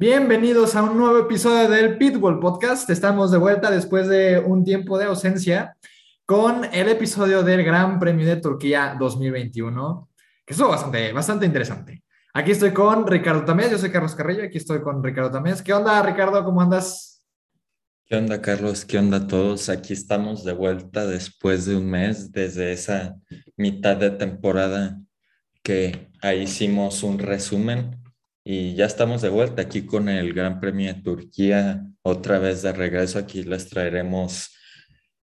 Bienvenidos a un nuevo episodio del Pitbull Podcast. Estamos de vuelta después de un tiempo de ausencia con el episodio del Gran Premio de Turquía 2021, que estuvo bastante, bastante interesante. Aquí estoy con Ricardo Tamés, yo soy Carlos Carrillo, aquí estoy con Ricardo Tamés. ¿Qué onda, Ricardo? ¿Cómo andas? ¿Qué onda, Carlos? ¿Qué onda todos? Aquí estamos de vuelta después de un mes, desde esa mitad de temporada que ahí hicimos un resumen y ya estamos de vuelta aquí con el Gran Premio de Turquía, otra vez de regreso. Aquí les traeremos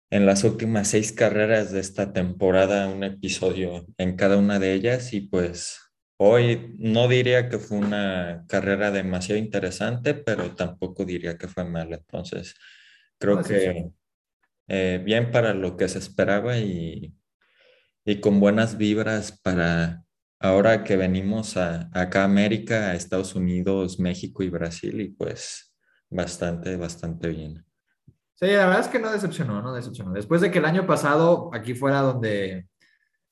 en las últimas seis carreras de esta temporada un episodio en cada una de ellas y pues hoy no diría que fue una carrera demasiado interesante, pero tampoco diría que fue mala. Entonces, creo que eh, bien para lo que se esperaba y, y con buenas vibras para ahora que venimos a, acá a América, a Estados Unidos, México y Brasil, y pues bastante, bastante bien. Sí, la verdad es que no decepcionó, no decepcionó. Después de que el año pasado aquí fuera donde,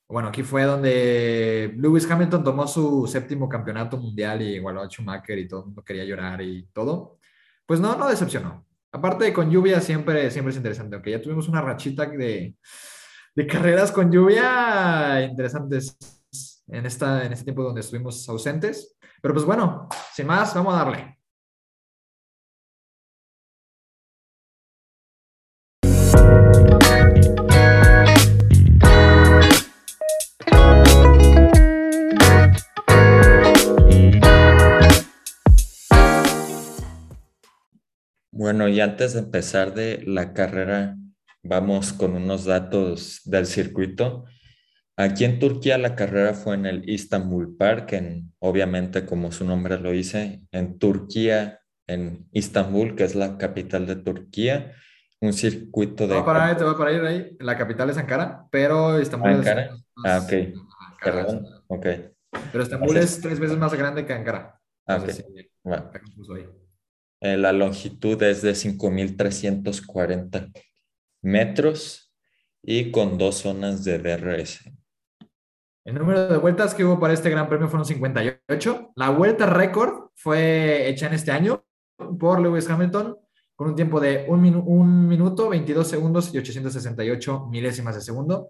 bueno, aquí fue donde Lewis Hamilton tomó su séptimo campeonato mundial y igualó a Schumacher y todo el mundo quería llorar y todo, pues no, no decepcionó. Aparte con lluvia siempre, siempre es interesante, aunque ya tuvimos una rachita de, de carreras con lluvia interesantes en, esta, en este tiempo donde estuvimos ausentes. Pero pues bueno, sin más, vamos a darle. Bueno, y antes de empezar de la carrera, vamos con unos datos del circuito. Aquí en Turquía la carrera fue en el Istanbul Park, en, obviamente como su nombre lo dice, en Turquía, en Istambul, que es la capital de Turquía, un circuito de... Te voy a te voy a ir ahí, la capital es Ankara, pero Istambul Ankara? es... Ah, ok. Perdón, ok. Pero Estambul es tres veces más grande que Ankara. Ah, ok. Eh, la longitud es de 5.340 metros y con dos zonas de DRS. El número de vueltas que hubo para este Gran Premio fueron 58. La vuelta récord fue hecha en este año por Lewis Hamilton con un tiempo de 1 minuto, 22 segundos y 868 milésimas de segundo.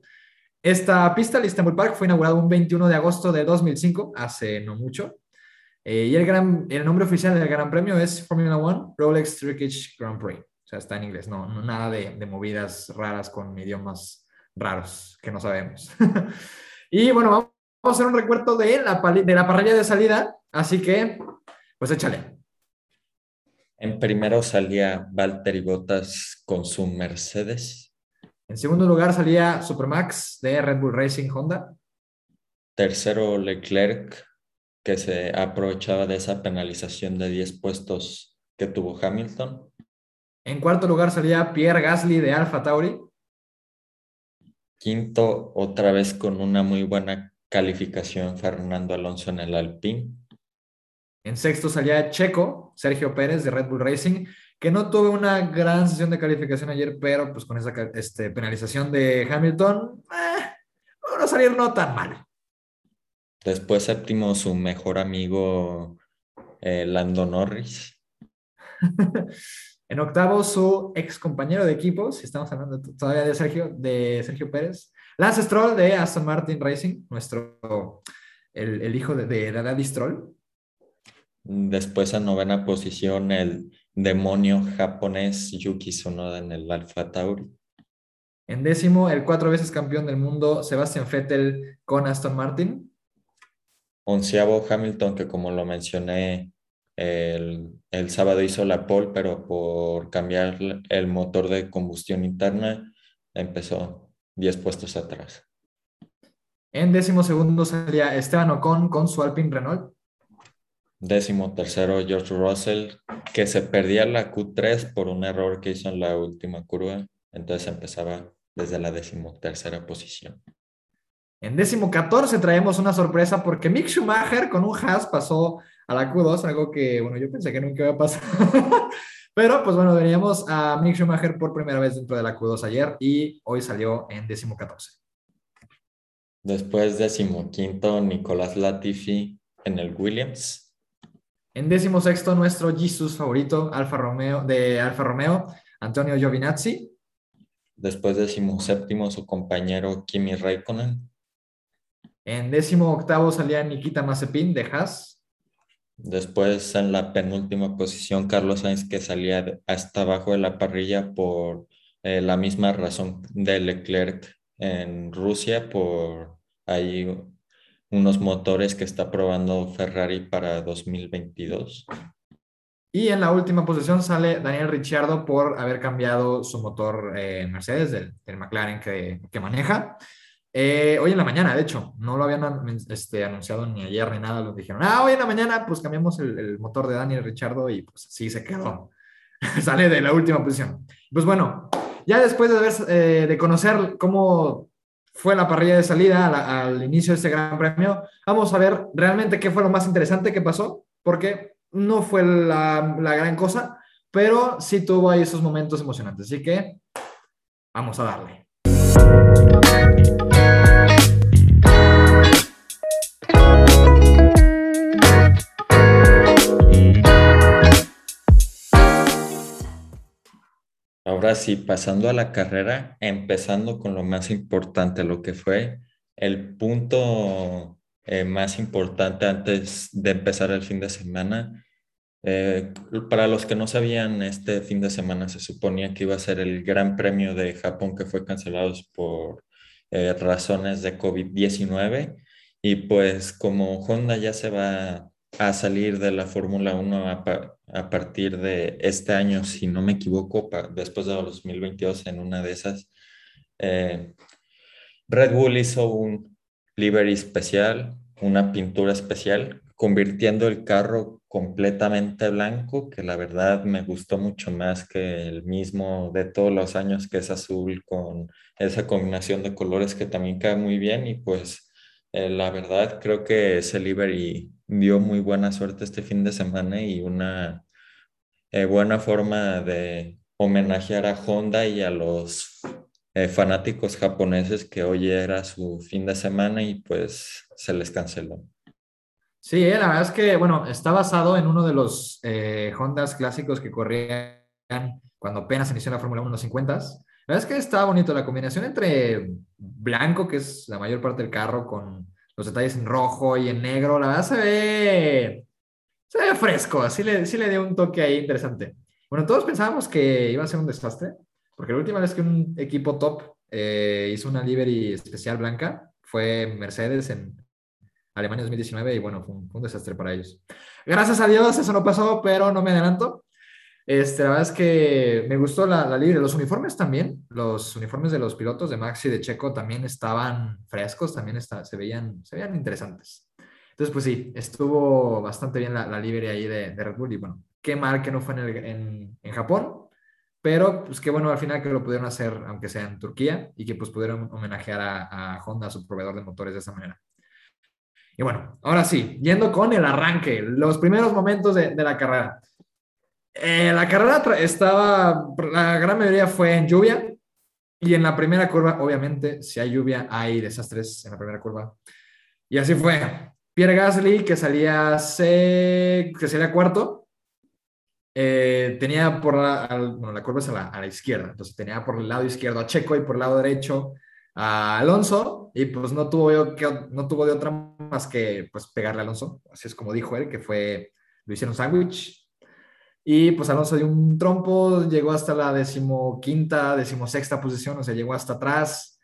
Esta pista, el Istanbul Park, fue inaugurada un 21 de agosto de 2005, hace no mucho. Eh, y el, gran, el nombre oficial del Gran Premio es Formula One Rolex Turkish Grand Prix. O sea, está en inglés, no, no nada de, de movidas raras con idiomas raros que no sabemos. Y bueno, vamos a hacer un recuerdo de la, de la parrilla de salida, así que, pues échale. En primero salía Valtteri Bottas con su Mercedes. En segundo lugar salía Supermax de Red Bull Racing Honda. Tercero Leclerc, que se aprovechaba de esa penalización de 10 puestos que tuvo Hamilton. En cuarto lugar salía Pierre Gasly de Alfa Tauri. Quinto, otra vez con una muy buena calificación, Fernando Alonso en el Alpine. En sexto salía Checo, Sergio Pérez de Red Bull Racing, que no tuvo una gran sesión de calificación ayer, pero pues con esa este, penalización de Hamilton, eh, a salir no tan mal. Después séptimo, su mejor amigo eh, Lando Norris. En octavo, su ex compañero de equipo, si estamos hablando todavía de Sergio, de Sergio Pérez. Lance Stroll de Aston Martin Racing, nuestro, el, hijo de, de, Daddy Stroll. Después en novena posición, el demonio japonés Yuki Tsunoda en el Alfa Tauri. En décimo, el cuatro veces campeón del mundo Sebastian Vettel con Aston Martin. Onceavo Hamilton, que como lo mencioné el, sábado hizo la pole, pero por cambiar el motor de combustión interna empezó 10 puestos atrás. En décimo segundo salía Esteban Ocon con su Alpine Renault. Décimo tercero George Russell, que se perdía la Q3 por un error que hizo en la última curva. Entonces empezaba desde la décimo tercera posición. En décimo catorce traemos una sorpresa porque Mick Schumacher con un Haas pasó a la Q2, algo que, bueno, yo pensé que nunca iba a pasar. Pero, pues bueno, veníamos a Mick Schumacher por primera vez dentro de la Q2 ayer y hoy salió en décimo 14. Después, décimo quinto, Nicolás Latifi en el Williams. En décimo sexto, nuestro Jesus favorito Alfa Romeo, de Alfa Romeo, Antonio Giovinazzi. Después décimo séptimo, su compañero Kimi Raikkonen. En décimo octavo salía Nikita Mazepin de Haas. Después en la penúltima posición, Carlos Sainz, que salía hasta abajo de la parrilla por eh, la misma razón de Leclerc en Rusia, por ahí unos motores que está probando Ferrari para 2022. Y en la última posición sale Daniel Ricciardo por haber cambiado su motor eh, Mercedes, del, McLaren que, que maneja. Eh, hoy en la mañana, de hecho, no lo habían este, anunciado ni ayer ni nada, lo dijeron, ah, hoy en la mañana pues cambiamos el, motor de Daniel Richardo y pues sí se quedó, sale de la última posición. Pues bueno, ya después de, ver, eh, de conocer cómo fue la parrilla de salida al inicio de este gran premio, vamos a ver realmente qué fue lo más interesante que pasó, porque no fue la, la gran cosa, pero sí tuvo ahí esos momentos emocionantes. Así que vamos a darle. Ahora sí, pasando a la carrera, empezando con lo más importante, lo que fue el punto eh, más importante antes de empezar el fin de semana. Eh, para los que no sabían, este fin de semana se suponía que iba a ser el Gran Premio de Japón que fue cancelado por eh, razones de COVID-19 y pues como Honda ya se va a salir de la Fórmula 1 a, partir de este año, si no me equivoco, después de 2022 en una de esas. Eh, Red Bull hizo un livery especial, una pintura especial, convirtiendo el carro completamente blanco, que la verdad me gustó mucho más que el mismo de todos los años, que es azul con esa combinación de colores que también cae muy bien y pues eh, la verdad creo que ese livery dio muy buena suerte este fin de semana y una eh, buena forma de homenajear a Honda y a los eh, fanáticos japoneses que hoy era su fin de semana y pues se les canceló. Sí, eh, la verdad es que, bueno, está basado en uno de los Hondas clásicos que corrían cuando apenas inició la Fórmula 1 en los 50. La verdad es que está bonito la combinación entre blanco, que es la mayor parte del carro, con los detalles en rojo y en negro, la verdad se ve, se ve fresco, así le, sí le dio un toque ahí interesante. Bueno, todos pensábamos que iba a ser un desastre, porque la última vez que un equipo top eh, hizo una livery especial blanca fue Mercedes en Alemania 2019 y bueno, fue un, fue un desastre para ellos. Gracias a Dios eso no pasó, pero no me adelanto. Este, la verdad es que me gustó la, la libre. Los uniformes también, los uniformes de los pilotos de Maxi y de Checo también estaban frescos, también está, se, veían, se veían interesantes. Entonces, pues sí, estuvo bastante bien la, la libre ahí de, de, Red Bull y bueno, qué mal que no fue en, en, en, Japón, pero pues qué bueno al final que lo pudieron hacer, aunque sea en Turquía, y que pues pudieron homenajear a, a Honda, su proveedor de motores de esa manera. Y bueno, ahora sí, yendo con el arranque, los primeros momentos de, de la carrera. Eh, la carrera estaba, la gran mayoría fue en lluvia y en la primera curva, obviamente, si hay lluvia, hay desastres en la primera curva. Y así fue. Pierre Gasly, que salía, que sería cuarto, eh, tenía por la, curva es a la, a la, izquierda, entonces tenía por el lado izquierdo a Checo y por el lado derecho a Alonso, y pues no tuvo, no tuvo de otra más que pues pegarle a Alonso, así es como dijo él, que fue, lo hicieron sándwich, y pues Alonso dio un trompo, llegó hasta la decimoquinta, decimosexta posición, o sea, llegó hasta atrás.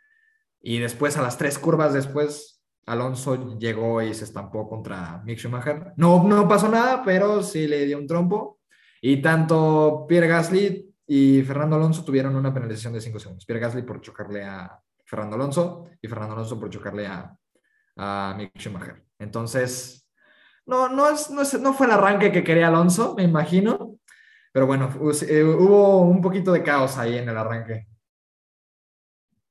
Y después, a las tres curvas después, Alonso llegó y se estampó contra Mick Schumacher. No, no pasó nada, pero sí le dio un trompo. Y tanto Pierre Gasly y Fernando Alonso tuvieron una penalización de cinco segundos. Pierre Gasly por chocarle a Fernando Alonso y Fernando Alonso por chocarle a, a Mick Schumacher. Entonces, no, no, es, no, no fue el arranque que quería Alonso, me imagino, pero bueno, eh, hubo un poquito de caos ahí en el arranque.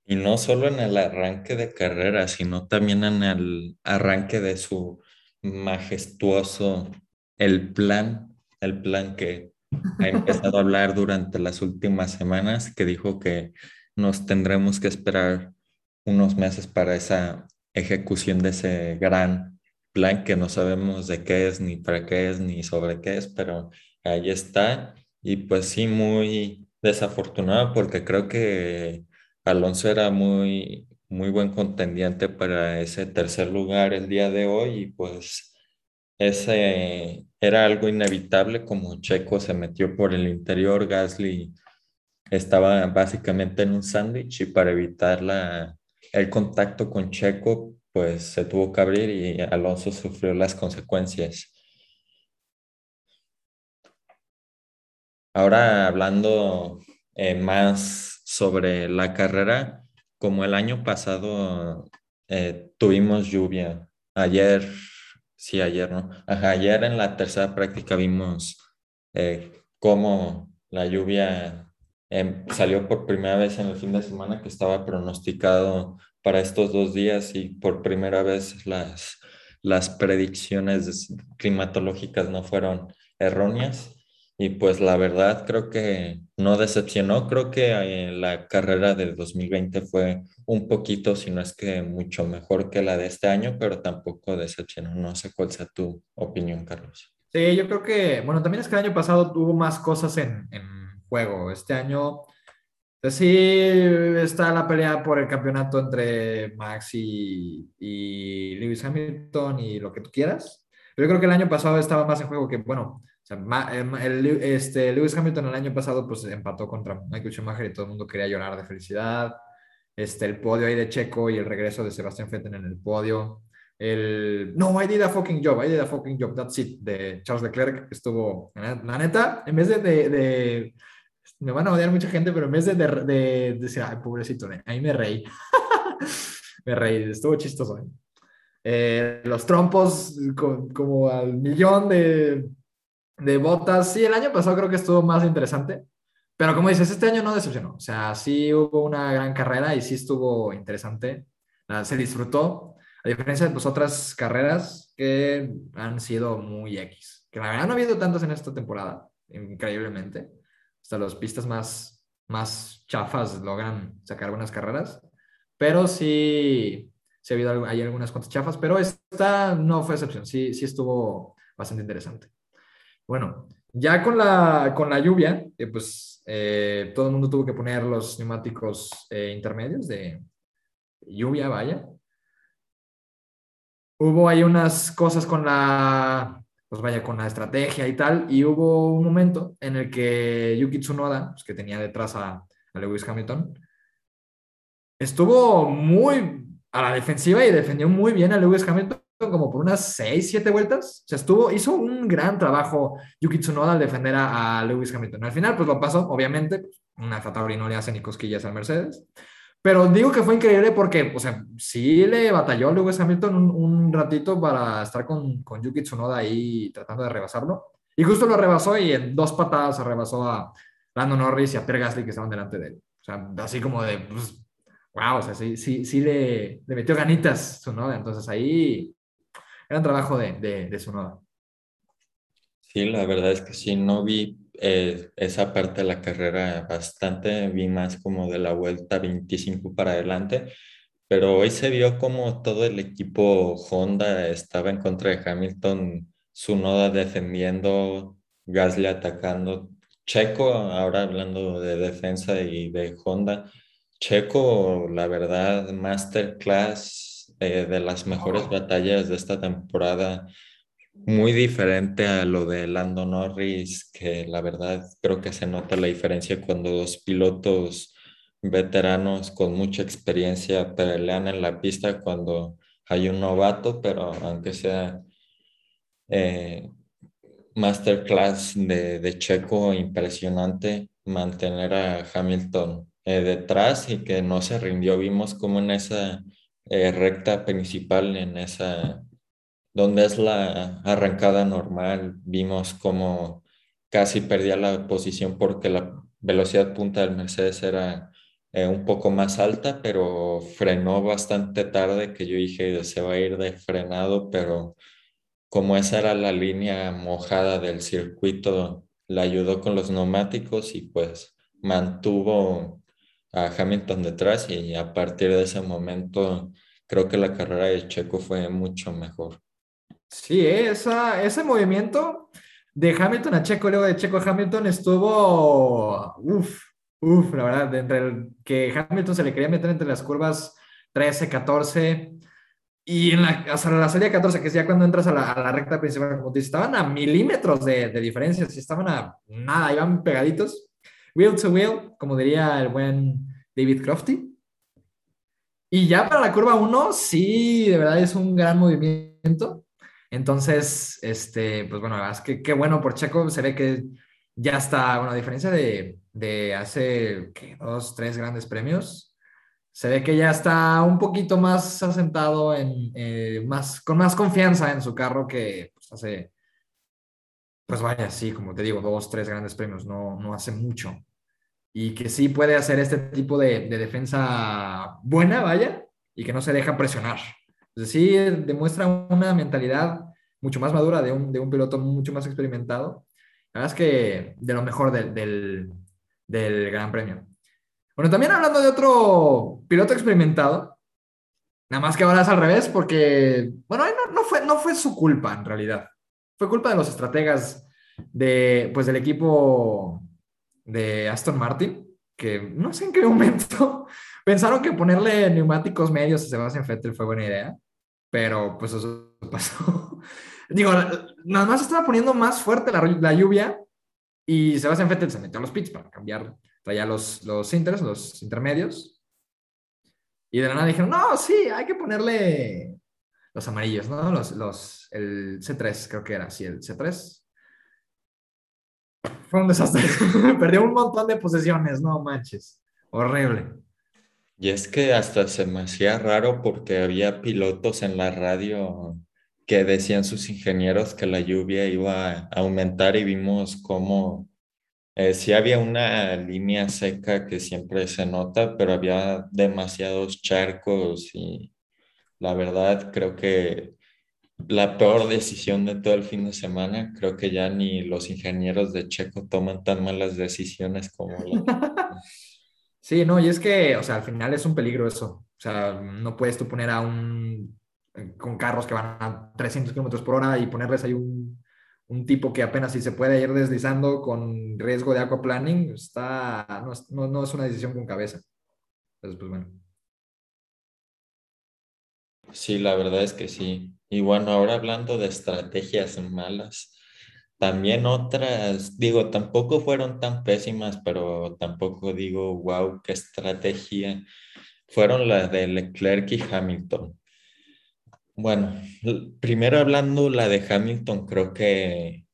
Y no solo en el arranque de carrera, sino también en el arranque de su majestuoso, el plan, el plan que ha empezado a hablar durante las últimas semanas, que dijo que nos tendremos que esperar unos meses para esa ejecución de ese gran plan que no sabemos de qué es, ni para qué es, ni sobre qué es, pero ahí está. Y pues sí, muy desafortunado porque creo que Alonso era muy, muy buen contendiente para ese tercer lugar el día de hoy y pues ese era algo inevitable como Checo se metió por el interior, Gasly estaba básicamente en un sándwich y para evitar la, el contacto con Checo pues se tuvo que abrir y Alonso sufrió las consecuencias. Ahora hablando eh, más sobre la carrera, como el año pasado eh, tuvimos lluvia, ayer, sí, ayer, ¿no? ayer en la tercera práctica vimos eh, cómo la lluvia em, salió por primera vez en el fin de semana que estaba pronosticado para estos dos días y por primera vez las, las predicciones climatológicas no fueron erróneas. Y pues la verdad creo que no decepcionó, creo que eh, la carrera del 2020 fue un poquito, si no es que mucho mejor que la de este año, pero tampoco decepcionó. No sé cuál sea tu opinión, Carlos. Sí, yo creo que, bueno, también es que el año pasado tuvo más cosas en, juego. Este año sí, está la pelea por el campeonato entre Max y, y, Lewis Hamilton y lo que tú quieras. Pero yo creo que el año pasado estaba más en juego que, bueno, o sea, em, el, este, Lewis Hamilton el año pasado pues empató contra Michael Schumacher y todo el mundo quería llorar de felicidad. Este, el podio ahí de Checo y el regreso de Sebastián Vettel en el podio. El, no, I did a fucking job, I did a fucking job, that's it, de Charles Leclerc, estuvo, la neta, en vez de, de me van a odiar mucha gente, pero en vez de, de, decir, ay, pobrecito, ahí me reí. me reí, estuvo chistoso. ¿eh? Eh, los trompos como al millón de, de botas. Sí, el año pasado creo que estuvo más interesante. Pero como dices, este año no decepcionó. O sea, sí hubo una gran carrera y sí estuvo interesante. Se disfrutó. A diferencia de pues, otras carreras que han sido muy X. Que la verdad no ha habido tantas en esta temporada, increíblemente hasta las pistas más, más chafas logran sacar buenas carreras, pero sí, sí ha habido hay algunas cuantas chafas, pero esta no fue excepción, sí, sí estuvo bastante interesante. Bueno, ya con la, con la lluvia, eh, pues eh, todo el mundo tuvo que poner los neumáticos eh, intermedios de lluvia, vaya. Hubo ahí unas cosas con la pues vaya, con la estrategia y tal. Y hubo un momento en el que Yuki Tsunoda, pues, que tenía detrás a, Lewis Hamilton, estuvo muy a la defensiva y defendió muy bien a Lewis Hamilton como por unas 6, 7 vueltas. O sea, estuvo, hizo un gran trabajo Yuki Tsunoda al defender a, Lewis Hamilton. Al final, pues lo pasó, obviamente, pues, una Fatauri no le hace ni cosquillas al Mercedes. Pero digo que fue increíble porque, o sea, sí le batalló Lewis Hamilton un, un ratito para estar con, con, Yuki Tsunoda ahí tratando de rebasarlo. Y justo lo rebasó y en dos patadas se rebasó a Lando Norris y a Pierre Gasly que estaban delante de él. O sea, así como de, pues, wow, o sea, sí, sí, sí le, le metió ganitas Tsunoda. Entonces ahí era un trabajo de, de, de Tsunoda. Sí, la verdad es que sí, no vi eh, esa parte de la carrera bastante, vi más como de la vuelta 25 para adelante, pero hoy se vio como todo el equipo Honda estaba en contra de Hamilton, su noda defendiendo, Gasly atacando, Checo, ahora hablando de defensa y de Honda, Checo, la verdad, masterclass eh, de las mejores batallas de esta temporada muy diferente a lo de Lando Norris, que la verdad creo que se nota la diferencia cuando dos pilotos veteranos con mucha experiencia pelean en la pista cuando hay un novato, pero aunque sea eh, masterclass de, de, Checo, impresionante mantener a Hamilton eh, detrás y que no se rindió. Vimos como en esa eh, recta principal, en esa donde es la arrancada normal, vimos como casi perdía la posición porque la velocidad punta del Mercedes era eh, un poco más alta, pero frenó bastante tarde, que yo dije se va a ir de frenado, pero como esa era la línea mojada del circuito, la ayudó con los neumáticos y pues mantuvo a Hamilton detrás y a partir de ese momento creo que la carrera de Checo fue mucho mejor. Sí, esa, ese movimiento de Hamilton a Checo, luego de Checo a Hamilton, ustuvo, uff, uff, la verdad, entre el que Hamilton se le quería meter entre las curvas 13, 14, y en la, hasta la salida 14, que es ya cuando entras a la, a la recta principal, como estaban a milímetros de, de diferencia, si estaban a nada, iban pegaditos, wheel to wheel, como diría el buen David Crofty. Y ya para la curva 1, sí, de verdad es un gran movimiento. Entonces, este, pues bueno, es que qué bueno por Checo, se ve que ya está, bueno, a diferencia de, de hace dos, tres grandes premios, se ve que ya está un poquito más asentado en, eh, más, con más confianza en su carro que pues, hace, pues vaya, sí, como te digo, dos, tres grandes premios, no, no hace mucho. Y que sí puede hacer este tipo de defensa buena, vaya, y que no se deja presionar. Entonces, sí, demuestra una mentalidad mucho más madura de un, de un piloto mucho más experimentado. La verdad es que de lo mejor del, del, del Gran Premio. Bueno, también hablando de otro piloto experimentado, nada más que ahora es al revés, porque, bueno, no, no, fue, no fue su culpa en realidad. Fue culpa de los estrategas de, pues, del equipo de Aston Martin, que no sé en qué momento pensaron que ponerle neumáticos medios a Sebastian Vettel fue buena idea, pero pues eso pasó. Digo, nada más estaba poniendo más fuerte la, la lluvia y Sebastian Vettel se metió a los pits para cambiar, traía los, los inters, los intermedios. Y de la nada dijeron, no, sí, hay que ponerle los amarillos, ¿no? Los, los, el C3, creo que era, sí, el C3. Fue un desastre. Perdió un montón de posesiones, no manches. Horrible. Y es que hasta se me hacía raro porque había pilotos en la radio que decían sus ingenieros que la lluvia iba a aumentar y vimos cómo eh, sí había una línea seca que siempre se nota, pero había demasiados charcos y la verdad creo que la peor decisión de todo el fin de semana, creo que ya ni los ingenieros de Checo toman tan malas decisiones como la... Sí, no, y es que, o sea, al final es un peligro eso. O sea, no puedes tú poner a un, con carros que van a 300 kilómetros por hora y ponerles ahí un, un, tipo que apenas si se puede ir deslizando con riesgo de aquaplaning, está, no, no, no es una decisión con cabeza. Entonces, pues bueno. Sí, la verdad es que sí. Y bueno, ahora hablando de estrategias malas, también otras, digo, tampoco fueron tan pésimas, pero tampoco digo, wow, qué estrategia. Fueron las de Leclerc y Hamilton. Bueno, primero hablando la de Hamilton, creo que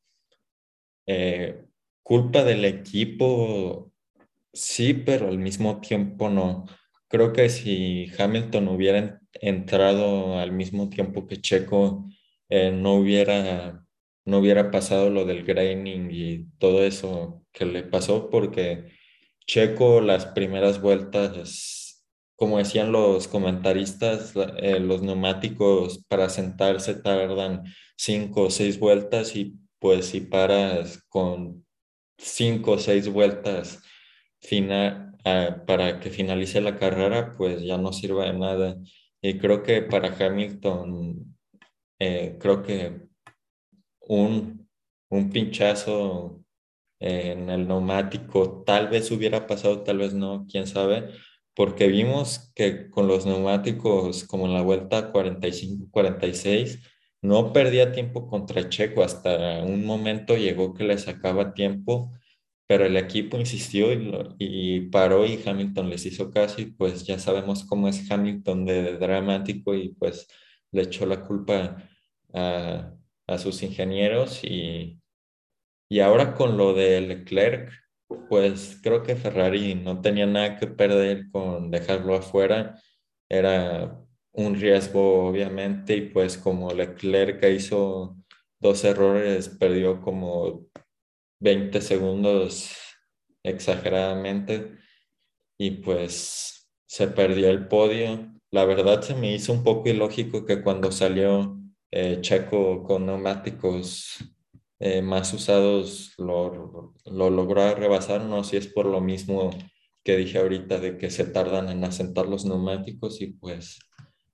eh, culpa del equipo, sí, pero al mismo tiempo no. Creo que si Hamilton hubiera entrado al mismo tiempo que Checo, eh, no hubiera no hubiera pasado lo del graining y todo eso que le pasó porque Checo las primeras vueltas, como decían los comentaristas, eh, los neumáticos para sentarse tardan cinco o seis vueltas y pues si paras con cinco o seis vueltas final, ah, para que finalice la carrera, pues ya no sirve de nada. Y creo que para Hamilton, eh, creo que un, un pinchazo en el neumático, tal vez hubiera pasado, tal vez no, quién sabe, porque vimos que con los neumáticos como en la vuelta 45-46, no perdía tiempo contra Checo, hasta un momento llegó que le sacaba tiempo, pero el equipo insistió y, y paró y Hamilton les hizo caso y pues ya sabemos cómo es Hamilton de dramático y pues le echó la culpa a, a sus ingenieros y, y ahora con lo de Leclerc, pues creo que Ferrari no tenía nada que perder con dejarlo afuera. Era un riesgo, obviamente, y pues como Leclerc hizo dos errores, perdió como 20 segundos exageradamente y pues se perdió el podio. La verdad se me hizo un poco ilógico que cuando salió eh, Checo con neumáticos eh, más usados lo, lo, logró rebasar, no si es por lo mismo que dije ahorita de que se tardan en asentar los neumáticos y pues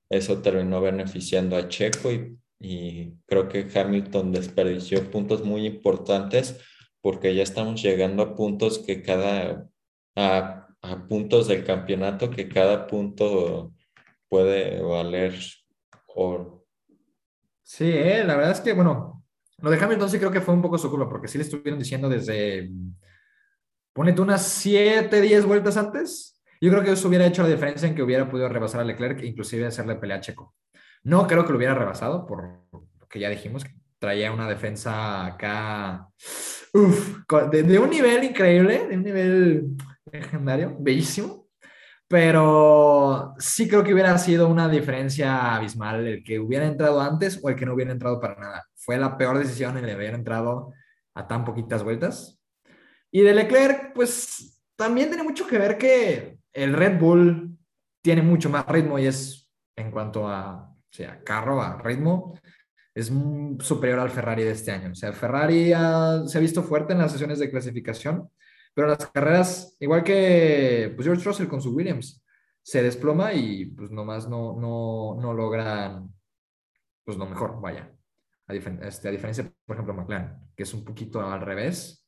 eso terminó beneficiando a Checo y y creo que Hamilton desperdició puntos muy importantes porque ya estamos llegando a puntos que cada, a, a puntos del campeonato que cada punto puede valer oro. Sí, eh, la verdad es que, bueno, lo de Hamilton sí creo que fue un poco su culpa, porque sí le estuvieron diciendo desde, ponete unas 7, 10 vueltas antes. Yo creo que eso hubiera hecho la diferencia en que hubiera podido rebasar a Leclerc e inclusive hacerle pelea a Checo. No creo que lo hubiera rebasado, por lo que ya dijimos, que traía una defensa acá, uf, de, de un nivel increíble, de un nivel legendario, bellísimo. Pero sí creo que hubiera sido una diferencia abismal el que hubiera entrado antes o el que no hubiera entrado para nada. Fue la peor decisión el haber entrado a tan poquitas vueltas. Y de Leclerc, pues también tiene mucho que ver que el Red Bull tiene mucho más ritmo y es en cuanto a o sea, carro, a ritmo, es superior al Ferrari de este año. O sea, Ferrari se ha visto fuerte en las sesiones de clasificación, pero las carreras, igual que pues, George Russell con su Williams, se desploma y pues nomás no, no, no logran pues lo mejor, vaya. A, este, diferencia, por ejemplo, McLaren, que es un poquito al revés.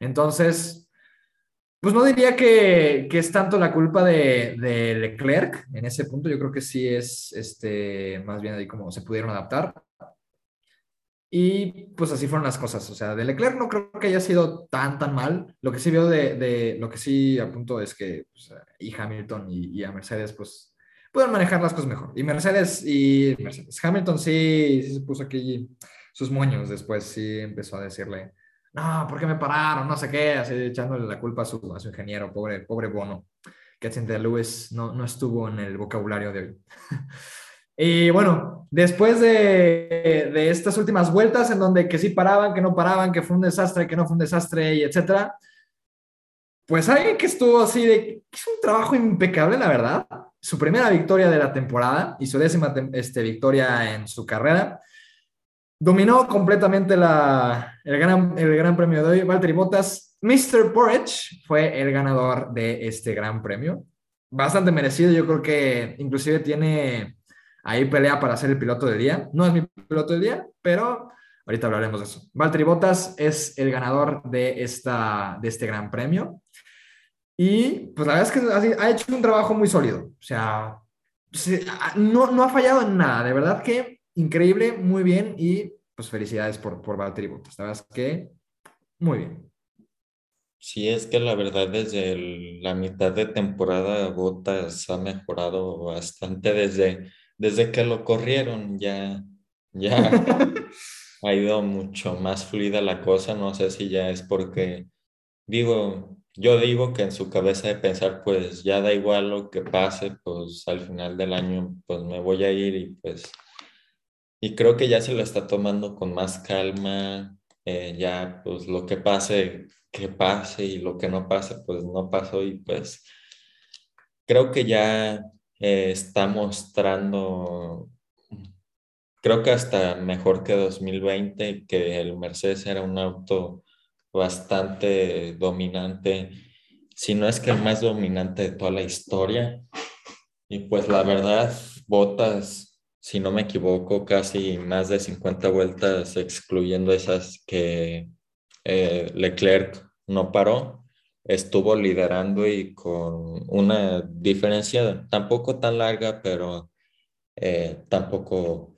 Entonces, pues no diría que, que es tanto la culpa de, de, Leclerc en ese punto. Yo creo que sí es este, más bien ahí como se pudieron adaptar. Y pues así fueron las cosas. O sea, de Leclerc no creo que haya sido tan, tan mal. Lo que sí veo de, de lo que sí apunto es que pues, y Hamilton y, y, a Mercedes, pues pueden manejar las cosas mejor. Y Mercedes y Mercedes. Hamilton sí, sí se puso aquí sus moños después, sí empezó a decirle, no, ¿por qué me pararon? No sé qué, así echándole la culpa a su, a su ingeniero, pobre, pobre Bono, que Lewis no, no estuvo en el vocabulario de hoy. Y bueno, después de, de, estas últimas vueltas en donde que sí paraban, que no paraban, que fue un desastre, que no fue un desastre, y etcétera, pues alguien que estuvo así de, hizo un trabajo impecable, la verdad. Su primera victoria de la temporada y su décima este, victoria en su carrera. Dominó completamente la, el, gran, el gran premio de hoy. Valtteri Bottas, Mr. Porridge, fue el ganador de este gran premio. Bastante merecido, yo creo que inclusive tiene ahí pelea para ser el piloto del día. No es mi piloto del día, pero ahorita hablaremos de eso. Valtteri Bottas es el ganador de, esta, de este gran premio. Y pues la verdad es que ha hecho un trabajo muy sólido. O sea, no, no ha fallado en nada. De verdad que increíble, muy bien. Y pues felicidades por, por Valtteri Bottas. La verdad es que muy bien. Sí, es que la verdad desde la mitad de temporada Bottas ha mejorado bastante desde desde que lo corrieron ya, ya ha ido mucho más fluida la cosa. No sé si ya es porque, digo, yo digo que en su cabeza de pensar, pues ya da igual lo que pase, pues al final del año, pues me voy a ir y pues, y creo que ya se lo está tomando con más calma. Eh, ya, pues lo que pase, que pase y lo que no pase, pues no pasó y pues creo que ya eh, está mostrando, creo que hasta mejor que 2020, que el Mercedes era un auto bastante dominante, si no es que el más dominante de toda la historia. Y pues la verdad, Botas, si no me equivoco, casi más de 50 vueltas, excluyendo esas que eh, Leclerc no paró estuvo liderando y con una diferencia tampoco tan larga, pero eh, tampoco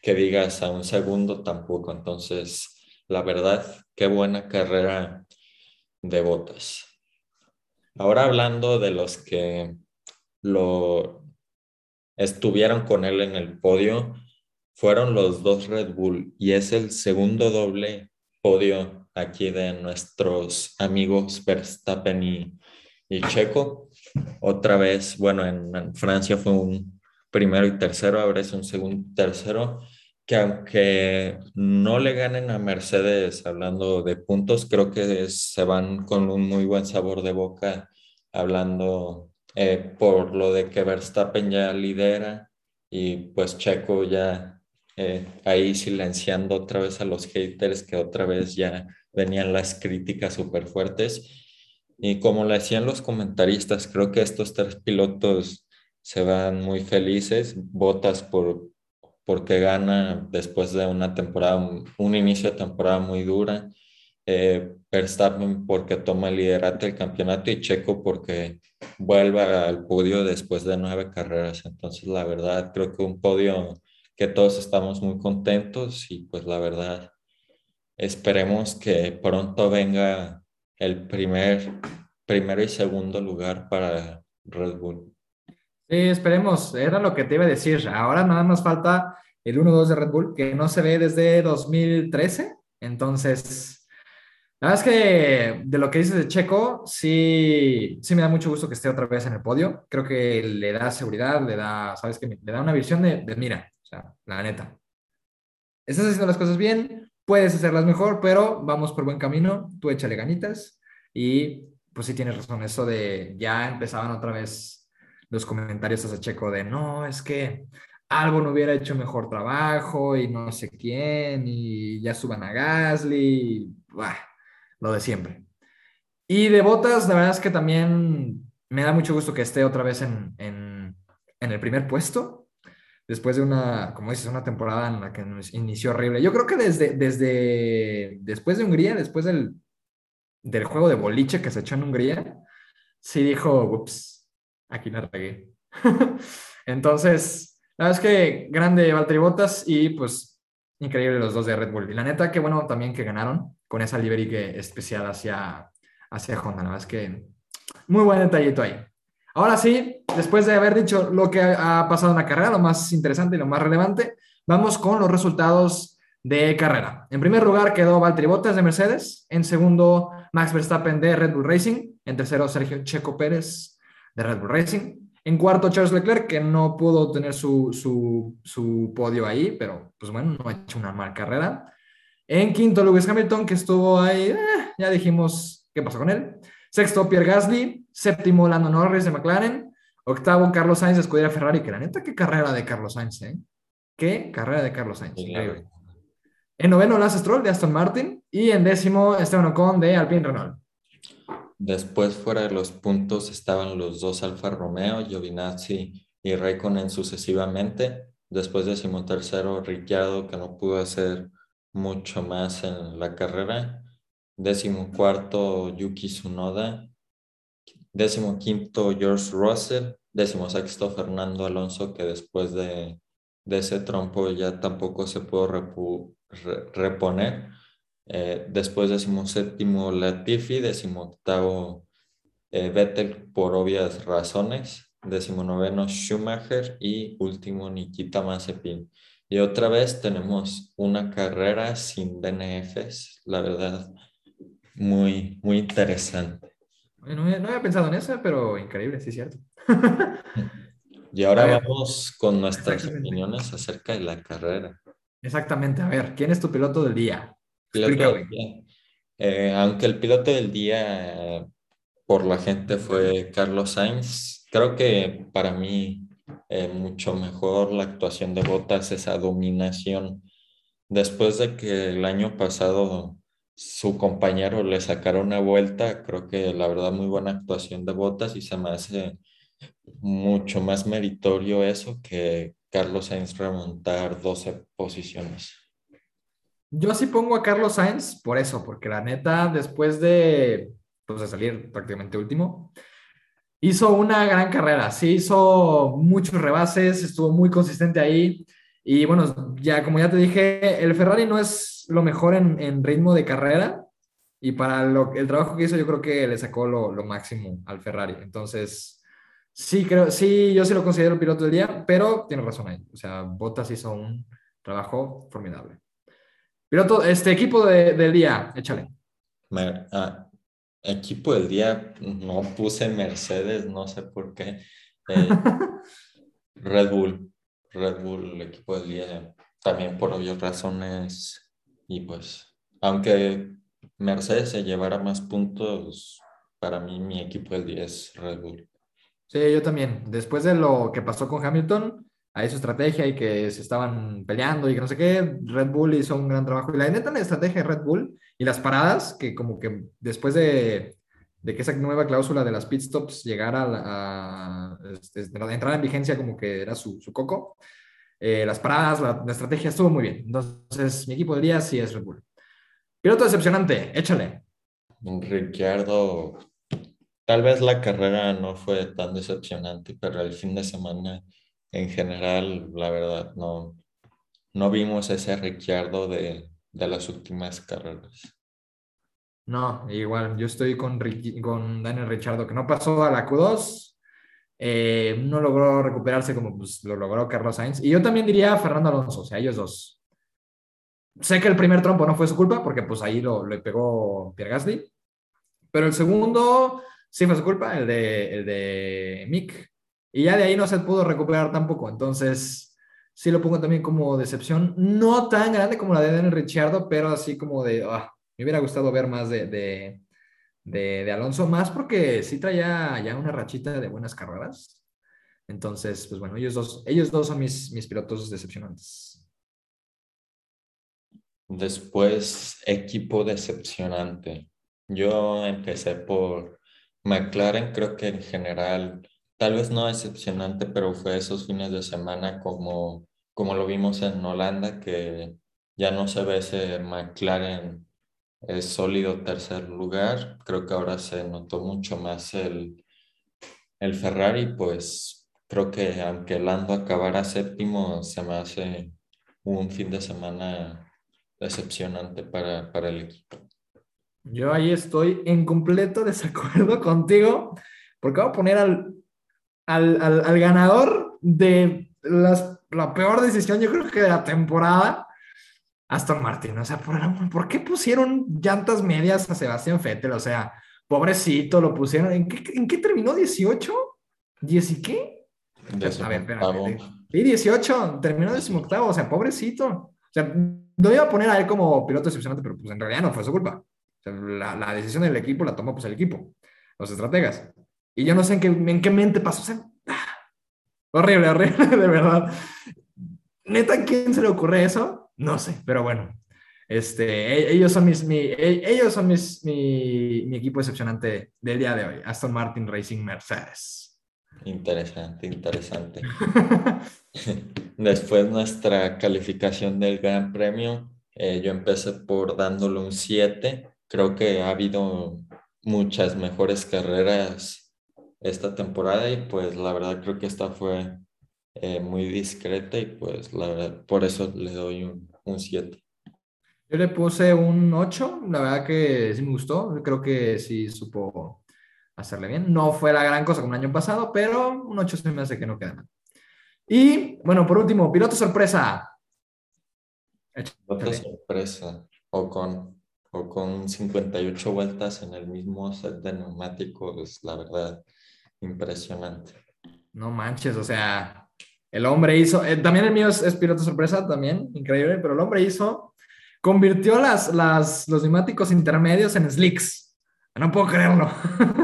que digas a un segundo tampoco. Entonces, la verdad, qué buena carrera de botas. Ahora hablando de los que lo estuvieron con él en el podio, fueron los dos Red Bull y es el segundo doble podio aquí de nuestros amigos Verstappen y, y Checo. Otra vez, bueno, en, Francia fue un primero y tercero, ahora es un segundo y tercero, que aunque no le ganen a Mercedes hablando de puntos, creo que se van con un muy buen sabor de boca hablando eh, por lo de que Verstappen ya lidera y pues Checo ya eh, ahí silenciando otra vez a los haters que otra vez ya venían las críticas súper fuertes. Y como le decían los comentaristas, creo que estos tres pilotos se van muy felices. Botas por, porque gana después de una temporada, un inicio de temporada muy dura. Eh, Verstappen porque toma el liderato del campeonato y Checo porque vuelve al podio después de nueve carreras. Entonces, la verdad, creo que un podio que todos estamos muy contentos y pues la verdad, esperemos que pronto venga el primer, primero y segundo lugar para Red Bull. Sí, esperemos, era lo que te iba a decir. Ahora nada más falta el 1-2 de Red Bull, que no se ve desde 2013. Entonces, la verdad es que de lo que dices de Checo, sí, sí me da mucho gusto que esté otra vez en el podio. Creo que le da seguridad, le da, ¿sabes qué? Le da una visión de, de mira, o sea, la neta. Estás haciendo las cosas bien, puedes hacerlas mejor, pero vamos por buen camino. Tú échale ganitas y pues sí tienes razón, eso de ya empezaban otra vez los comentarios hacia Checo de no, es que algo no hubiera hecho mejor trabajo y no sé quién y ya suban a Gasly, lo de siempre. Y de botas, la verdad es que también me da mucho gusto que esté otra vez en, en, en el primer puesto después de una, como dices, una temporada en la que inició horrible. Yo creo que desde, desde después de Hungría, después del, del juego de boliche que se echó en Hungría, sí dijo, ups, aquí la regué. Entonces, la verdad es que grande Valtteri Bottas y pues increíble los dos de Red Bull. Y la neta, qué bueno también que ganaron con esa livery que especial hacia, hacia Honda. La verdad es que muy buen detallito ahí. Ahora sí, después de haber dicho lo que ha pasado en la carrera, lo más interesante y lo más relevante, vamos con los resultados de carrera. En primer lugar quedó Valtteri Bottas de Mercedes, en segundo Max Verstappen de Red Bull Racing, en tercero Sergio Checo Pérez de Red Bull Racing, en cuarto Charles Leclerc, que no pudo tener su, su, podio ahí, pero pues bueno, no ha hecho una mala carrera. En quinto Lewis Hamilton, que estuvo ahí, eh, ya dijimos qué pasó con él. Sexto Pierre Gasly, séptimo Lando Norris de McLaren, octavo Carlos Sainz de Escudería Ferrari, que la neta, qué carrera de Carlos Sainz, ¿eh? Qué carrera de Carlos Sainz. En noveno, Lance Stroll de Aston Martin. Y en décimo, Esteban Ocon de Alpine Renault. Después, fuera de los puntos, estaban los dos Alfa Romeo, Giovinazzi y Raikkonen sucesivamente. Después, décimo tercero, Ricciardo, que no pudo hacer mucho más en la carrera. Décimo cuarto, Yuki Tsunoda. Décimo quinto, George Russell. Décimo sexto, Fernando Alonso, que después de, de ese trompo ya tampoco se pudo reponer. Eh, después décimo séptimo Latifi, décimo octavo eh, Vettel por obvias razones, décimo noveno Schumacher y último Nikita Mazepin. Y otra vez tenemos una carrera sin DNFs, la verdad, muy, muy interesante. No, había pensado en eso, pero increíble, sí cierto. y ahora vamos con nuestras opiniones acerca de la carrera. Exactamente, a ver, ¿quién es tu piloto del día? Piloto del día. Eh, aunque el piloto del día por la gente fue Carlos Sainz, creo que para mí eh, mucho mejor la actuación de Bottas, esa dominación. Después de que el año pasado su compañero le sacara una vuelta, creo que la verdad muy buena actuación de Bottas y se me hace mucho más meritorio eso que Carlos Sainz remontar 12 posiciones. Yo sí pongo a Carlos Sainz por eso, porque la neta, después de, pues, de salir prácticamente último, hizo una gran carrera. Sí, hizo muchos rebases, estuvo muy consistente ahí. Y bueno, ya como ya te dije, el Ferrari no es lo mejor en, en ritmo de carrera. Y para lo, el trabajo que hizo, yo creo que le sacó lo, lo máximo al Ferrari. Entonces, Sí, creo, sí, yo sí lo considero el piloto del día, pero tiene razón ahí. O sea, Bottas hizo un trabajo formidable. Piloto, este equipo del día, échale. Ah, equipo del día, no puse Mercedes, no sé por qué. Eh, Red Bull, Red Bull, equipo del día, también por obvias razones. Y pues, aunque Mercedes se llevara más puntos, para mí mi equipo del día es Red Bull. Sí, yo también. Después de lo que pasó con Hamilton, ahí su estrategia y que se estaban peleando y que no sé qué, Red Bull hizo un gran trabajo. Y la neta, la estrategia de Red Bull y las paradas, que como que después de, de que esa nueva cláusula de las pit stops llegara a, a este, entrar en vigencia como que era su, su coco, eh, las paradas, la, la, estrategia estuvo muy bien. Entonces, mi equipo del día sí es Red Bull. Piloto decepcionante, échale. Ricciardo, tal vez la carrera no fue tan decepcionante, pero el fin de semana en general, la verdad, no, no vimos ese Ricciardo de, de las últimas carreras. No, igual, yo estoy con, con Daniel Ricciardo, que no pasó a la Q2, eh, no logró recuperarse como pues, lo logró Carlos Sainz. Y yo también diría Fernando Alonso, o sea, ellos dos. Sé que el primer trompo no fue su culpa, porque pues ahí lo, le pegó Pierre Gasly, pero el segundo sí fue su culpa, el de, el de Mick. Y ya de ahí no se pudo recuperar tampoco. Entonces, sí lo pongo también como decepción, no tan grande como la de Daniel Ricciardo, pero así como de, ah, me hubiera gustado ver más de, de, de, Alonso, más porque sí traía ya una rachita de buenas carreras. Entonces, pues bueno, ellos dos, ellos dos son mis, mis pilotos decepcionantes. Después, equipo decepcionante. Yo empecé por McLaren, creo que en general, tal vez no decepcionante, pero fue esos fines de semana como, como lo vimos en Holanda, que ya no se ve ese McLaren es sólido tercer lugar. Creo que ahora se notó mucho más el, el Ferrari, pues creo que aunque Lando acabara séptimo, se me hace un fin de semana decepcionante para, para el equipo. Yo ahí estoy en completo desacuerdo contigo, porque voy a poner al, al, al, ganador de las, la peor decisión, yo creo que de la temporada, Aston Martin. O sea, ¿por, qué pusieron llantas medias a Sebastián Vettel? O sea, pobrecito, lo pusieron. ¿En qué, en qué terminó? ¿18? ¿10 y qué? A ver, espérame. Sí, 18, terminó 18, o sea, pobrecito. O sea, no iba a poner a él como piloto decepcionante, pero pues en realidad no fue su culpa. O sea, la, la, decisión del equipo la tomó pues el equipo, los estrategas. Y yo no sé en qué, en qué mente pasó. O sea, ¡ah! horrible, horrible, de verdad. Neta, ¿a quién se le ocurre eso? No sé, pero bueno. Este, e, ellos son, mis, mi, e, ellos son mis, mi, equipo decepcionante del día de hoy. Aston Martin Racing Mercedes. Interesante, interesante. Después nuestra calificación del Gran Premio, eh, yo empecé por dándole un 7. Creo que ha habido muchas mejores carreras esta temporada y pues la verdad creo que esta fue eh, muy discreta y pues la verdad, por eso le doy un, un 7. Yo le puse un 8, la verdad que sí me gustó, creo que sí supo hacerle bien. No fue la gran cosa como el año pasado, pero un 8 se me hace que no queda mal. Y bueno, por último, piloto sorpresa. Piloto sorpresa, o con, o con 58 vueltas en el mismo set de neumáticos, la verdad, impresionante. No manches, o sea, el hombre hizo, eh, también el mío es, piloto sorpresa, también, increíble, pero el hombre hizo, convirtió las, los neumáticos intermedios en slicks. No puedo creerlo.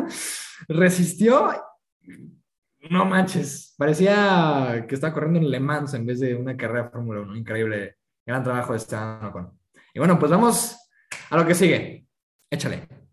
Resistió, no manches, parecía que estaba corriendo en Le Mans en vez de una carrera Fórmula 1. Increíble, gran trabajo de este año. Y bueno, pues vamos a lo que sigue. Échale.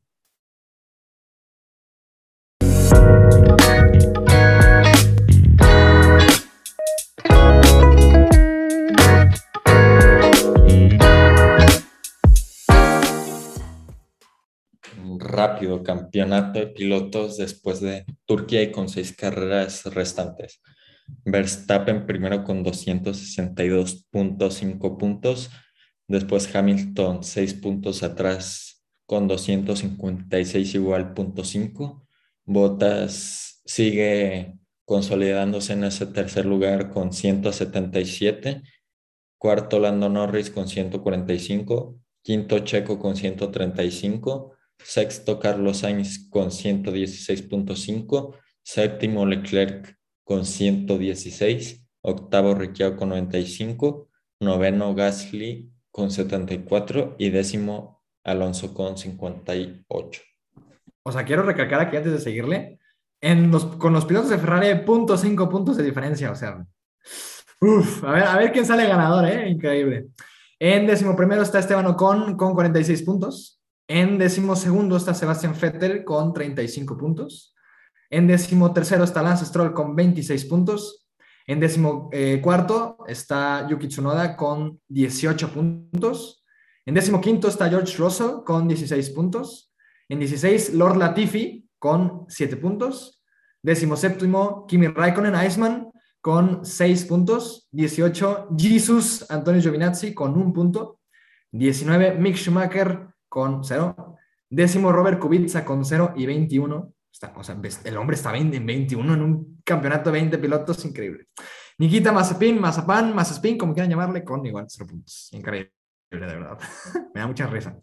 Rápido campeonato de pilotos después de Turquía y con seis carreras restantes. Verstappen primero con 262.5 puntos, después Hamilton seis puntos atrás con 256 igual punto cinco. Bottas sigue consolidándose en ese tercer lugar con 177, cuarto Lando Norris con 145, quinto Checo con 135, sexto Carlos Sainz con 116.5, séptimo Leclerc con 116, octavo Ricciardo con 95, noveno Gasly con 74 y décimo Alonso con 58. O sea, quiero recalcar aquí antes de seguirle, en los, con los pilotos de Ferrari, .5 puntos de diferencia, o sea, uf, a ver, a ver quién sale ganador, ¿eh? Increíble. En décimo primero está Esteban Ocon con 46 puntos. En décimo segundo está Sebastián Vettel con 35 puntos. En décimo tercero está Lance Stroll con 26 puntos. En décimo eh, está Yuki Tsunoda con 18 puntos. En décimo quinto está George Russell con 16 puntos. En 16, Lord Latifi con 7 puntos. Décimo séptimo, Kimi Raikkonen Iceman con 6 puntos. 18, Jesus Antonio Giovinazzi con 1 punto. 19, Mick Schumacher con 0. Décimo, Robert Kubica con 0 y 21. o sea, el hombre está en 21 en un campeonato de 20 pilotos, increíble. Nikita Mazepin, Mazapan, Mazepin, como quieran llamarle, con igual 0 puntos. Increíble, de verdad. Me da mucha risa.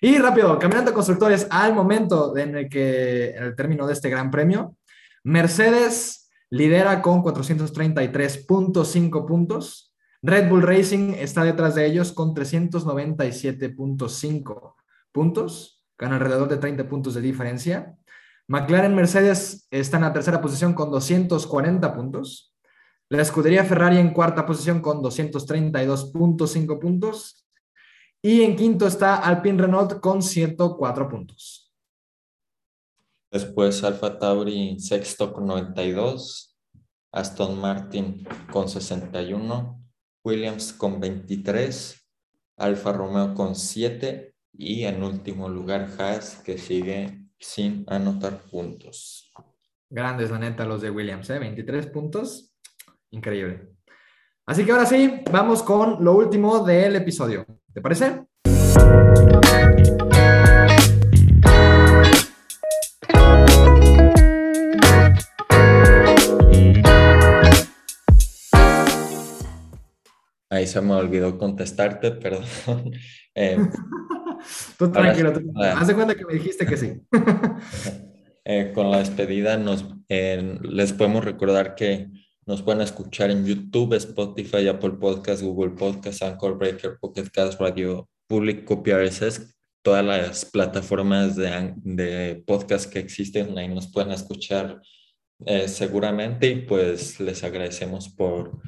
Y rápido, campeonato de constructores al momento en el que, en el término de este gran premio, Mercedes lidera con 433.5 puntos. Red Bull Racing está detrás de ellos con 397.5 puntos, con alrededor de 30 puntos de diferencia. McLaren Mercedes está en la tercera posición con 240 puntos. La escudería Ferrari en cuarta posición con 232.5 puntos. Y en quinto está Alpine Renault con 104 puntos. Después Alfa Tauri sexto con 92, Aston Martin con 61, Williams con 23, Alfa Romeo con 7 y en último lugar Haas que sigue sin anotar puntos. Grandes, la neta, los de Williams, ¿eh? 23 puntos. Increíble. Así que ahora sí, vamos con lo último del episodio. ¿Te parece? Ahí se me olvidó contestarte, perdón. Eh, tú tranquilo, haz de cuenta que me dijiste que sí. Eh, con la despedida nos, eh, les podemos recordar que nos pueden escuchar en YouTube, Spotify, Apple Podcast, Google Podcast, Anchor Breaker, Pocket Cast, Radio Public, Copy RSS, todas las plataformas de, de podcast que existen, ahí nos pueden escuchar seguramente y pues les agradecemos por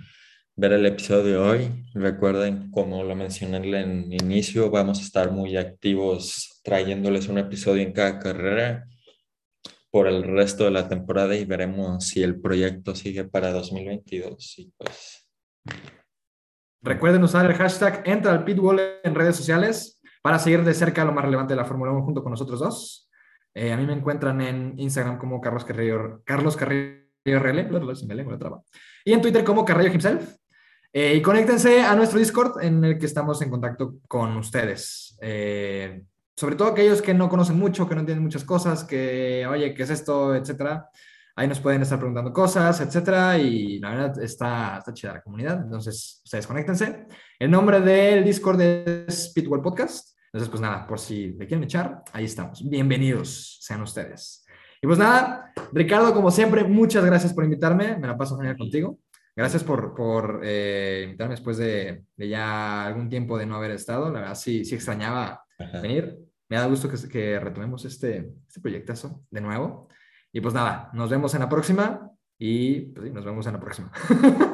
ver el episodio de hoy. Recuerden, como lo mencioné en el inicio, vamos a estar muy activos trayéndoles un episodio en cada carrera por el resto de la temporada y veremos si el proyecto sigue para 2022. Y pues... Recuerden usar el hashtag entra al pitbull en redes sociales para seguir de cerca lo más relevante de la Fórmula 1 junto con nosotros dos. Eh, a mí me encuentran en Instagram como Carlos Carrillo, Carlos Carrillo RL, y en Twitter como Carrillo himself. Eh, y conéctense a nuestro Discord en el que estamos en contacto con ustedes. Eh, sobre todo aquellos que no conocen mucho, que no entienden muchas cosas, que, oye, ¿qué es esto? Etcétera. Ahí nos pueden estar preguntando cosas, etcétera. Y la verdad está, está chida la comunidad. Entonces, ustedes conéctense. El nombre del Discord es Pitbull Podcast. Entonces, pues nada, por si le quieren echar, ahí estamos. Bienvenidos sean ustedes. Y pues nada, Ricardo, como siempre, muchas gracias por invitarme. Me la paso genial contigo. Gracias por, por eh, invitarme después de, de, ya algún tiempo de no haber estado. La verdad, sí, sí extrañaba venir. Me da gusto que, que retomemos este, este proyectazo de nuevo. Y pues nada, nos vemos en la próxima y pues, sí, nos vemos en la próxima.